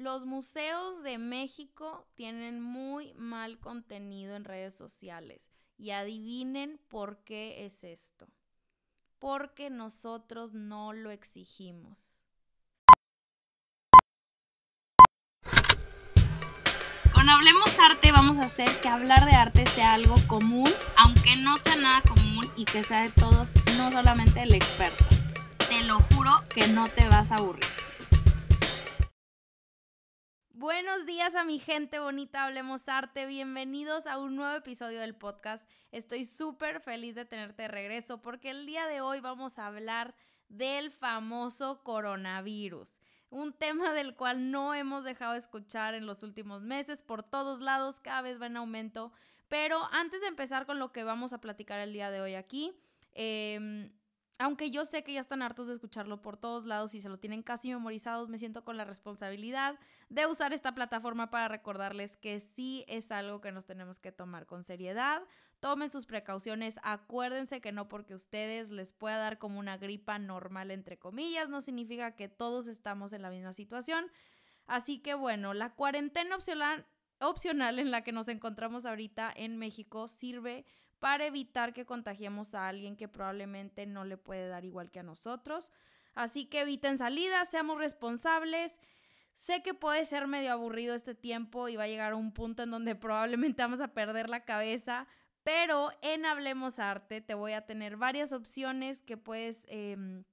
Los museos de México tienen muy mal contenido en redes sociales y adivinen por qué es esto. Porque nosotros no lo exigimos. Con Hablemos Arte vamos a hacer que hablar de arte sea algo común, aunque no sea nada común y que sea de todos, no solamente el experto. Te lo juro que no te vas a aburrir. Buenos días a mi gente bonita, hablemos arte, bienvenidos a un nuevo episodio del podcast. Estoy súper feliz de tenerte de regreso porque el día de hoy vamos a hablar del famoso coronavirus, un tema del cual no hemos dejado de escuchar en los últimos meses, por todos lados, cada vez va en aumento. Pero antes de empezar con lo que vamos a platicar el día de hoy aquí, eh, aunque yo sé que ya están hartos de escucharlo por todos lados y se lo tienen casi memorizados, me siento con la responsabilidad de usar esta plataforma para recordarles que sí es algo que nos tenemos que tomar con seriedad. Tomen sus precauciones, acuérdense que no porque ustedes les pueda dar como una gripa normal, entre comillas, no significa que todos estamos en la misma situación. Así que bueno, la cuarentena opcional, opcional en la que nos encontramos ahorita en México sirve para evitar que contagiemos a alguien que probablemente no le puede dar igual que a nosotros. Así que eviten salidas, seamos responsables. Sé que puede ser medio aburrido este tiempo y va a llegar a un punto en donde probablemente vamos a perder la cabeza, pero en Hablemos Arte te voy a tener varias opciones que puedes... Em,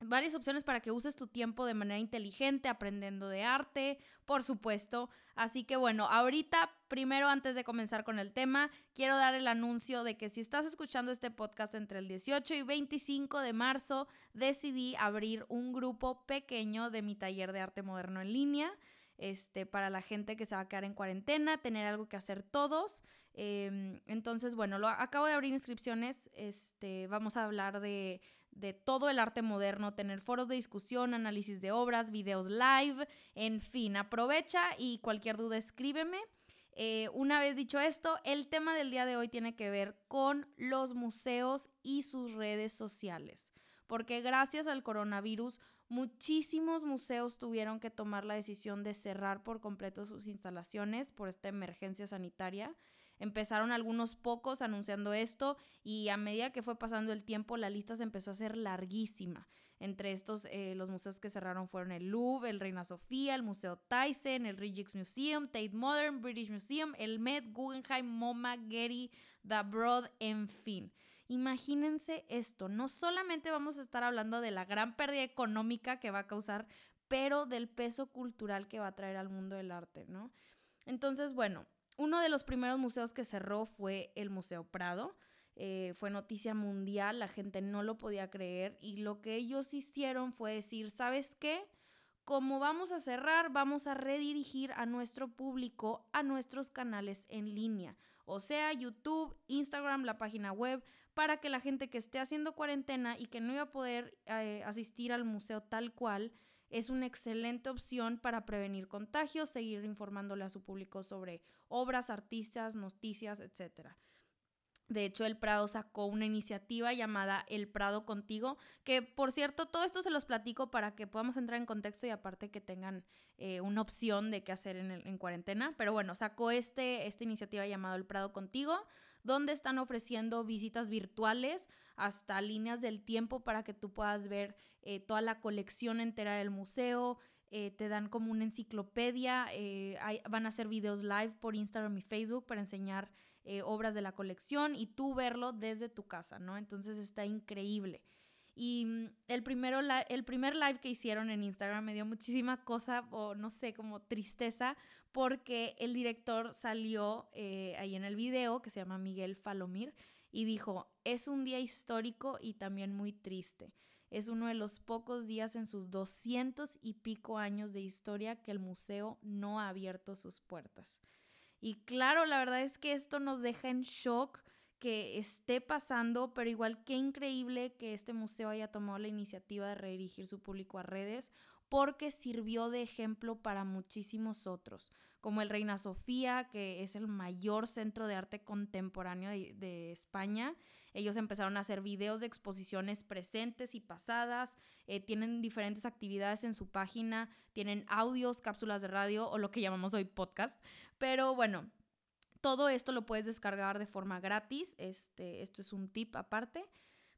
varias opciones para que uses tu tiempo de manera inteligente, aprendiendo de arte, por supuesto. Así que bueno, ahorita, primero antes de comenzar con el tema, quiero dar el anuncio de que si estás escuchando este podcast entre el 18 y 25 de marzo, decidí abrir un grupo pequeño de mi taller de arte moderno en línea. Este, para la gente que se va a quedar en cuarentena, tener algo que hacer todos. Em, entonces, bueno, lo, acabo de abrir inscripciones. Este, vamos a hablar de de todo el arte moderno, tener foros de discusión, análisis de obras, videos live, en fin, aprovecha y cualquier duda escríbeme. Eh, una vez dicho esto, el tema del día de hoy tiene que ver con los museos y sus redes sociales, porque gracias al coronavirus muchísimos museos tuvieron que tomar la decisión de cerrar por completo sus instalaciones por esta emergencia sanitaria. Empezaron algunos pocos anunciando esto y a medida que fue pasando el tiempo la lista se empezó a hacer larguísima. Entre estos, eh, los museos que cerraron fueron el Louvre, el Reina Sofía, el Museo Thyssen, el Rijksmuseum, Tate Modern, British Museum, el Met, Guggenheim, MoMA, Getty, The Broad, en fin. Imagínense esto, no solamente vamos a estar hablando de la gran pérdida económica que va a causar, pero del peso cultural que va a traer al mundo del arte, ¿no? Entonces, bueno, uno de los primeros museos que cerró fue el Museo Prado. Eh, fue noticia mundial, la gente no lo podía creer y lo que ellos hicieron fue decir, ¿sabes qué? Como vamos a cerrar, vamos a redirigir a nuestro público a nuestros canales en línea, o sea, YouTube, Instagram, la página web, para que la gente que esté haciendo cuarentena y que no iba a poder eh, asistir al museo tal cual, es una excelente opción para prevenir contagios, seguir informándole a su público sobre obras, artistas, noticias, etc. De hecho, el Prado sacó una iniciativa llamada El Prado Contigo, que por cierto, todo esto se los platico para que podamos entrar en contexto y aparte que tengan eh, una opción de qué hacer en, en, cuarentena. Pero bueno, sacó este, esta iniciativa llamada El Prado Contigo, donde están ofreciendo visitas virtuales hasta líneas del tiempo para que tú puedas ver eh, toda la colección entera del museo. Eh, te dan como una enciclopedia, eh, van a hacer videos live por Instagram y Facebook para enseñar obras de la colección y tú verlo desde tu casa, ¿no? Entonces está increíble. Y mm, el, primero, el primer live que hicieron en Instagram me dio muchísima cosa, o no sé, como tristeza, porque el director salió ahí en el video, que se llama Miguel Falomir, y dijo, es un día histórico y también muy triste. Es uno de los pocos días en sus doscientos y pico años de historia que el museo no ha abierto sus puertas. Y claro, la verdad es que esto nos deja en shock que esté pasando, pero igual qué increíble que este museo haya tomado la iniciativa de redirigir su público a redes porque sirvió de ejemplo para muchísimos otros, como el Reina Sofía, que es el mayor centro de arte contemporáneo de, España. Ellos empezaron a hacer videos de exposiciones presentes y pasadas, eh, tienen diferentes actividades en su página, tienen audios, cápsulas de radio o lo que llamamos hoy podcast. Pero bueno, todo esto lo puedes descargar de forma gratis. Este, esto es un tip aparte.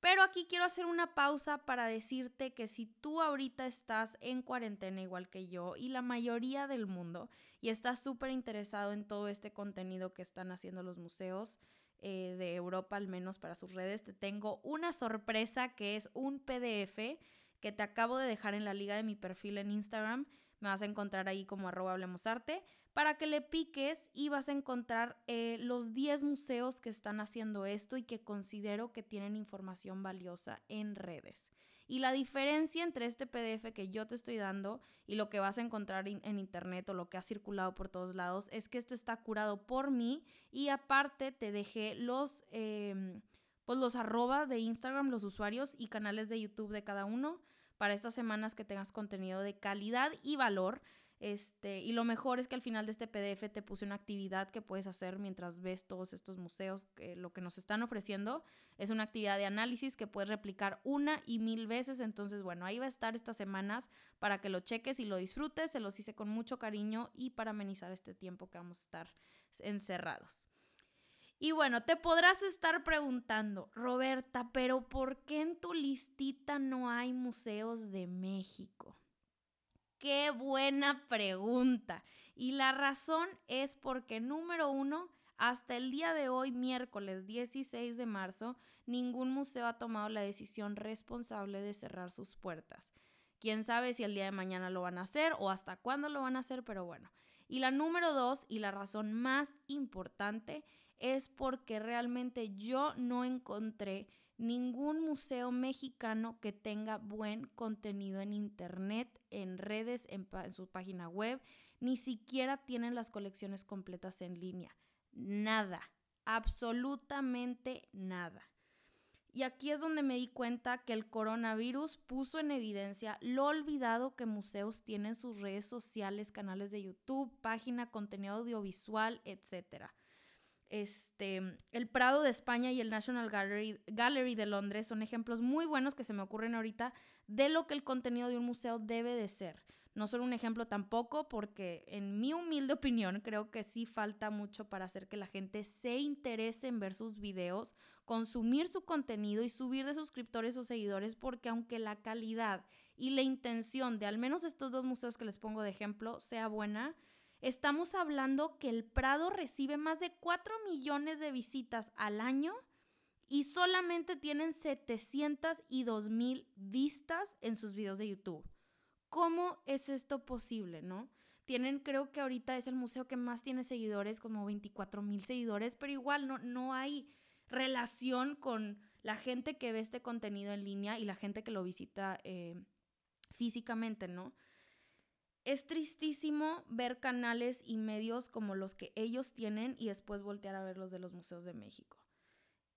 Pero aquí quiero hacer una pausa para decirte que si tú ahorita estás en cuarentena igual que yo y la mayoría del mundo y estás súper interesado en todo este contenido que están haciendo los museos eh, de Europa, al menos para sus redes, te tengo una sorpresa que es un PDF que te acabo de dejar en la liga de mi perfil en Instagram. Me vas a encontrar ahí como arroba hablemosarte para que le piques y vas a encontrar eh, los 10 museos que están haciendo esto y que considero que tienen información valiosa en redes. Y la diferencia entre este PDF que yo te estoy dando y lo que vas a encontrar en internet o lo que ha circulado por todos lados es que esto está curado por mí y aparte te dejé los, em, pues los arroba de Instagram, los usuarios y canales de YouTube de cada uno para estas semanas que tengas contenido de calidad y valor. Este, y lo mejor es que al final de este PDF te puse una actividad que puedes hacer mientras ves todos estos museos, que lo que nos están ofreciendo es una actividad de análisis que puedes replicar una y mil veces. Entonces, bueno, ahí va a estar estas semanas para que lo cheques y lo disfrutes. Se los hice con mucho cariño y para amenizar este tiempo que vamos a estar encerrados. Y bueno, te podrás estar preguntando, Roberta, pero ¿por qué en tu listita no hay museos de México? Qué buena pregunta. Y la razón es porque, número uno, hasta el día de hoy, miércoles 16 de marzo, ningún museo ha tomado la decisión responsable de cerrar sus puertas. Quién sabe si el día de mañana lo van a hacer o hasta cuándo lo van a hacer, pero bueno. Y la número dos, y la razón más importante, es porque realmente yo no encontré ningún museo mexicano que tenga buen contenido en internet, en redes, en, su página web, ni siquiera tienen las colecciones completas en línea. Nada, absolutamente nada. Y aquí es donde me di cuenta que el coronavirus puso en evidencia lo olvidado que museos tienen sus redes sociales, canales de YouTube, página, contenido audiovisual, etcétera. Este, el Prado de España y el National Gallery, de Londres son ejemplos muy buenos que se me ocurren ahorita de lo que el contenido de un museo debe de ser. No son un ejemplo tampoco porque en mi humilde opinión creo que sí falta mucho para hacer que la gente se interese en ver sus videos, consumir su contenido y subir de suscriptores o seguidores porque aunque la calidad y la intención de al menos estos dos museos que les pongo de ejemplo sea buena, Estamos hablando que el Prado recibe más de 4 millones de visitas al año y solamente tienen 702 mil vistas en sus videos de YouTube. ¿Cómo es esto posible, no? Tienen, creo que ahorita es el museo que más tiene seguidores, como 24 mil seguidores, pero igual no, no hay relación con la gente que ve este contenido en línea y la gente que lo visita eh, físicamente, ¿no? Es tristísimo ver canales y medios como los que ellos tienen y después voltear a ver los de los museos de México.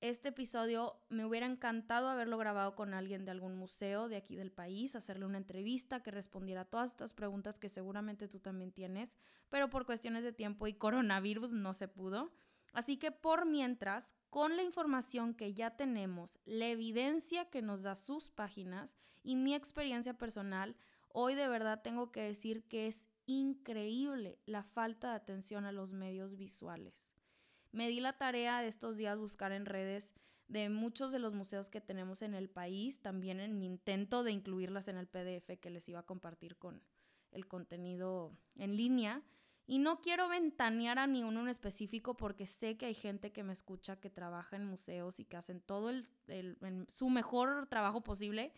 Este episodio me hubiera encantado haberlo grabado con alguien de algún museo de aquí del país, hacerle una entrevista que respondiera a todas estas preguntas que seguramente tú también tienes, pero por cuestiones de tiempo y coronavirus no se pudo. Así que por mientras, con la información que ya tenemos, la evidencia que nos da sus páginas y mi experiencia personal, Hoy de verdad tengo que decir que es increíble la falta de atención a los medios visuales. Me di la tarea de estos días buscar en redes de muchos de los museos que tenemos en el país, también en mi intento de incluirlas en el PDF que les iba a compartir con el contenido en línea. Y no quiero ventanear a ni uno en específico porque sé que hay gente que me escucha que trabaja en museos y que hacen todo el, su mejor trabajo posible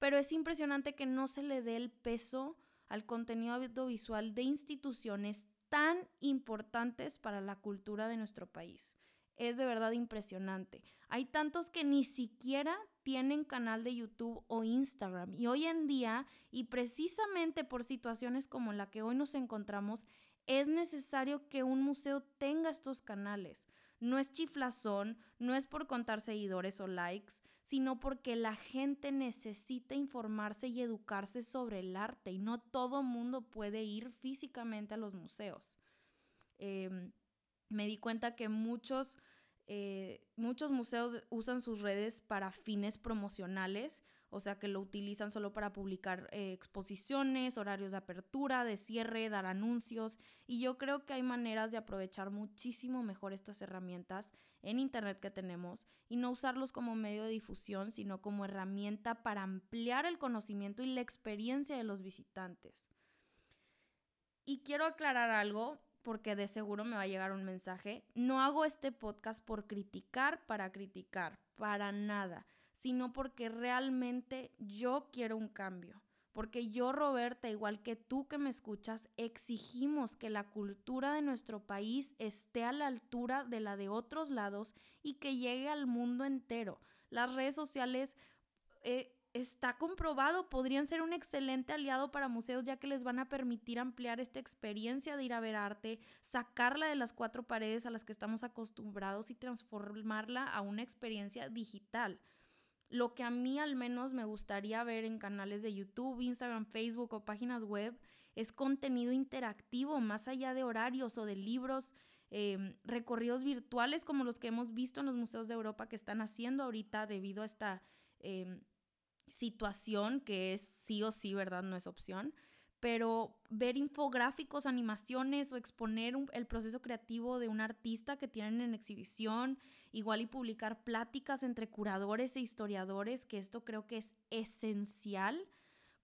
pero es impresionante que no se le dé el peso al contenido audiovisual de instituciones tan importantes para la cultura de nuestro país. Es de verdad impresionante. Hay tantos que ni siquiera tienen canal de YouTube o Instagram. Y hoy en día, y precisamente por situaciones como la que hoy nos encontramos, es necesario que un museo tenga estos canales. No es chiflazón, no es por contar seguidores o likes, sino porque la gente necesita informarse y educarse sobre el arte y no todo mundo puede ir físicamente a los museos. Em, me di cuenta que muchos eh, muchos museos usan sus redes para fines promocionales, o sea que lo utilizan solo para publicar eh, exposiciones, horarios de apertura, de cierre, dar anuncios, y yo creo que hay maneras de aprovechar muchísimo mejor estas herramientas en Internet que tenemos y no usarlos como medio de difusión, sino como herramienta para ampliar el conocimiento y la experiencia de los visitantes. Y quiero aclarar algo, porque de seguro me va a llegar un mensaje. No hago este podcast por criticar para criticar, para nada, sino porque realmente yo quiero un cambio. Porque yo, Roberta, igual que tú que me escuchas, exigimos que la cultura de nuestro país esté a la altura de la de otros lados y que llegue al mundo entero. Las redes sociales eh, está comprobado, podrían ser un excelente aliado para museos ya que les van a permitir ampliar esta experiencia de ir a ver arte, sacarla de las cuatro paredes a las que estamos acostumbrados y transformarla a una experiencia digital. Lo que a mí al menos me gustaría ver en canales de YouTube, Instagram, Facebook o páginas web es contenido interactivo, más allá de horarios o de libros, em, recorridos virtuales como los que hemos visto en los museos de Europa que están haciendo ahorita debido a esta em, situación que es sí o sí, ¿verdad? No es opción. Pero ver infográficos, animaciones o exponer el proceso creativo de un artista que tienen en exhibición, igual y publicar pláticas entre curadores e historiadores, que esto creo que es esencial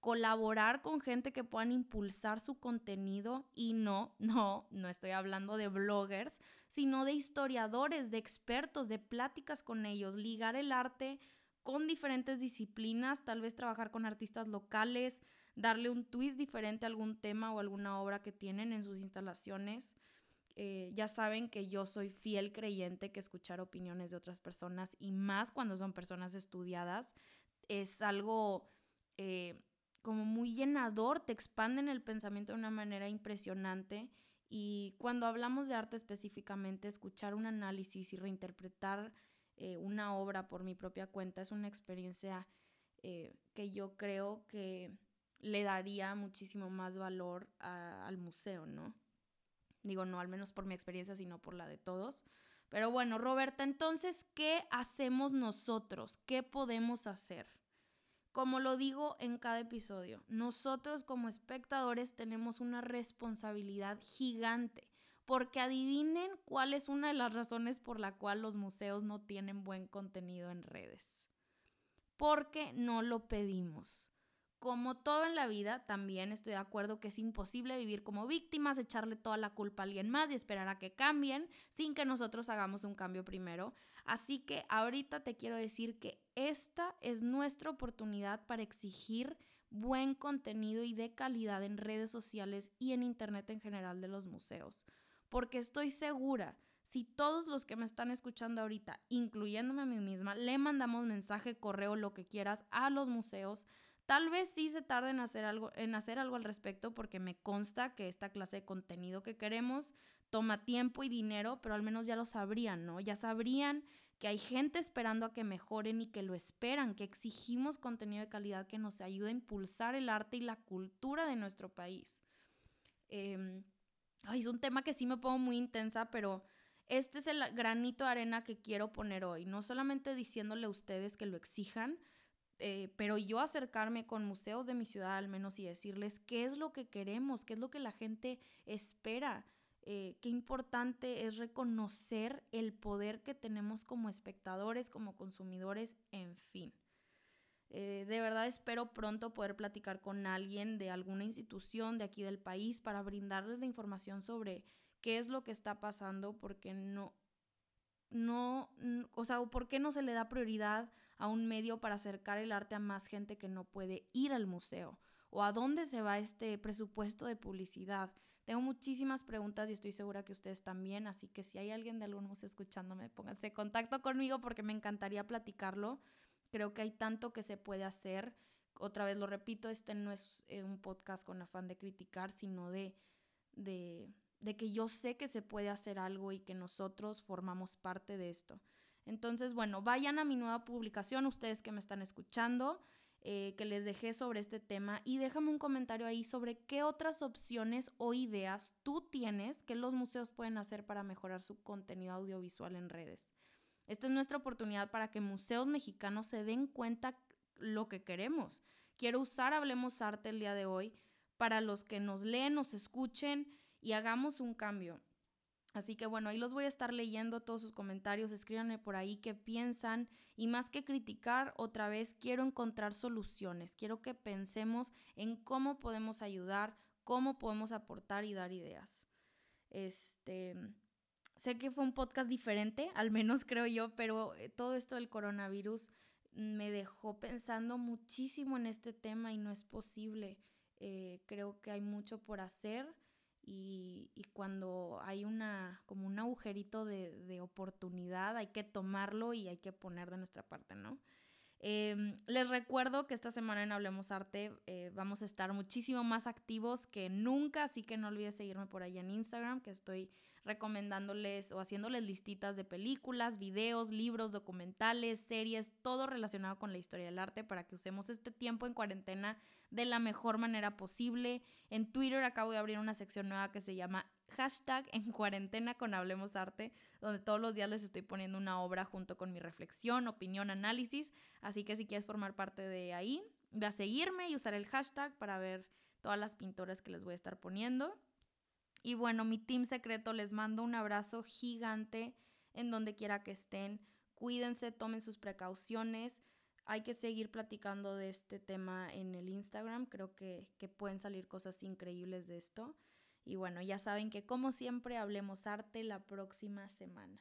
colaborar con gente que puedan impulsar su contenido y no, no, no estoy hablando de bloggers, sino de historiadores, de expertos, de pláticas con ellos, ligar el arte con diferentes disciplinas, tal vez trabajar con artistas locales, darle un twist diferente a algún tema o alguna obra que tienen en sus instalaciones. Eh, ya saben que yo soy fiel creyente que escuchar opiniones de otras personas y más cuando son personas estudiadas es algo eh, como muy llenador, te expanden el pensamiento de una manera impresionante y cuando hablamos de arte específicamente, escuchar un análisis y reinterpretar eh, una obra por mi propia cuenta es una experiencia que yo creo que le daría muchísimo más valor al museo, ¿no? Digo, no al menos por mi experiencia, sino por la de todos. Pero bueno, Roberta, entonces, ¿qué hacemos nosotros? ¿Qué podemos hacer? Como lo digo en cada episodio, nosotros como espectadores tenemos una responsabilidad gigante porque adivinen cuál es una de las razones por la cual los museos no tienen buen contenido en redes. Porque no lo pedimos. Como todo en la vida, también estoy de acuerdo que es imposible vivir como víctimas, echarle toda la culpa a alguien más y esperar a que cambien sin que nosotros hagamos un cambio primero. Así que ahorita te quiero decir que esta es nuestra oportunidad para exigir buen contenido y de calidad en redes sociales y en Internet en general de los museos porque estoy segura, si todos los que me están escuchando ahorita, incluyéndome a mí misma, le mandamos mensaje, correo, lo que quieras a los museos, Tal vez sí se tarde en hacer algo, en hacer algo al respecto porque me consta que esta clase de contenido que queremos toma tiempo y dinero, pero al menos ya lo sabrían, ¿no? Ya sabrían que hay gente esperando a que mejoren y que lo esperan, que exigimos contenido de calidad que nos ayude a impulsar el arte y la cultura de nuestro país. Eh, Ay, es un tema que sí me pongo muy intensa, pero este es el granito de arena que quiero poner hoy. No solamente diciéndole a ustedes que lo exijan, eh, pero yo acercarme con museos de mi ciudad al menos y decirles qué es lo que queremos, qué es lo que la gente espera. Eh, qué importante es reconocer el poder que tenemos como espectadores, como consumidores, en fin. Eh, de verdad espero pronto poder platicar con alguien de alguna institución de aquí del país para brindarles la información sobre qué es lo que está pasando, porque no, no, o sea, por qué no se le da prioridad a un medio para acercar el arte a más gente que no puede ir al museo, o a dónde se va este presupuesto de publicidad. Tengo muchísimas preguntas y estoy segura que ustedes también, así que si hay alguien de algún museo escuchándome, pónganse en contacto conmigo porque me encantaría platicarlo. Creo que hay tanto que se puede hacer. Otra vez lo repito, este no es eh, un podcast con afán de criticar, sino de, de, de que yo sé que se puede hacer algo y que nosotros formamos parte de esto. Entonces, bueno, vayan a mi nueva publicación, ustedes que me están escuchando, eh, que les dejé sobre este tema y déjame un comentario ahí sobre qué otras opciones o ideas tú tienes que los museos pueden hacer para mejorar su contenido audiovisual en redes. Esta es nuestra oportunidad para que museos mexicanos se den cuenta lo que queremos. Quiero usar Hablemos Arte el día de hoy para los que nos leen, nos escuchen y hagamos un cambio. Así que bueno, ahí los voy a estar leyendo todos sus comentarios, escríbanme por ahí qué piensan y más que criticar, otra vez quiero encontrar soluciones, quiero que pensemos en cómo podemos ayudar, cómo podemos aportar y dar ideas. Este, sé que fue un podcast diferente, al menos creo yo, pero eh, todo esto del coronavirus me dejó pensando muchísimo en este tema y no es posible. Eh, creo que hay mucho por hacer y, cuando hay una, como un agujerito de, de, oportunidad, hay que tomarlo y hay que poner de nuestra parte, ¿no? Em, les recuerdo que esta semana en Hablemos Arte eh, vamos a estar muchísimo más activos que nunca, así que no olvides seguirme por ahí en Instagram, que estoy recomendándoles o haciéndoles listitas de películas, videos, libros, documentales, series, todo relacionado con la historia del arte para que usemos este tiempo en cuarentena de la mejor manera posible. En Twitter acabo de abrir una sección nueva que se llama hashtag en cuarentena con Hablemos Arte, donde todos los días les estoy poniendo una obra junto con mi reflexión, opinión, análisis. Así que si quieres formar parte de ahí, ve a seguirme y usar el hashtag para ver todas las pinturas que les voy a estar poniendo. Y bueno, mi team secreto les mando un abrazo gigante en donde quiera que estén. Cuídense, tomen sus precauciones. Hay que seguir platicando de este tema en el Instagram. Creo que, que pueden salir cosas increíbles de esto. Y bueno, ya saben que como siempre hablemos arte la próxima semana.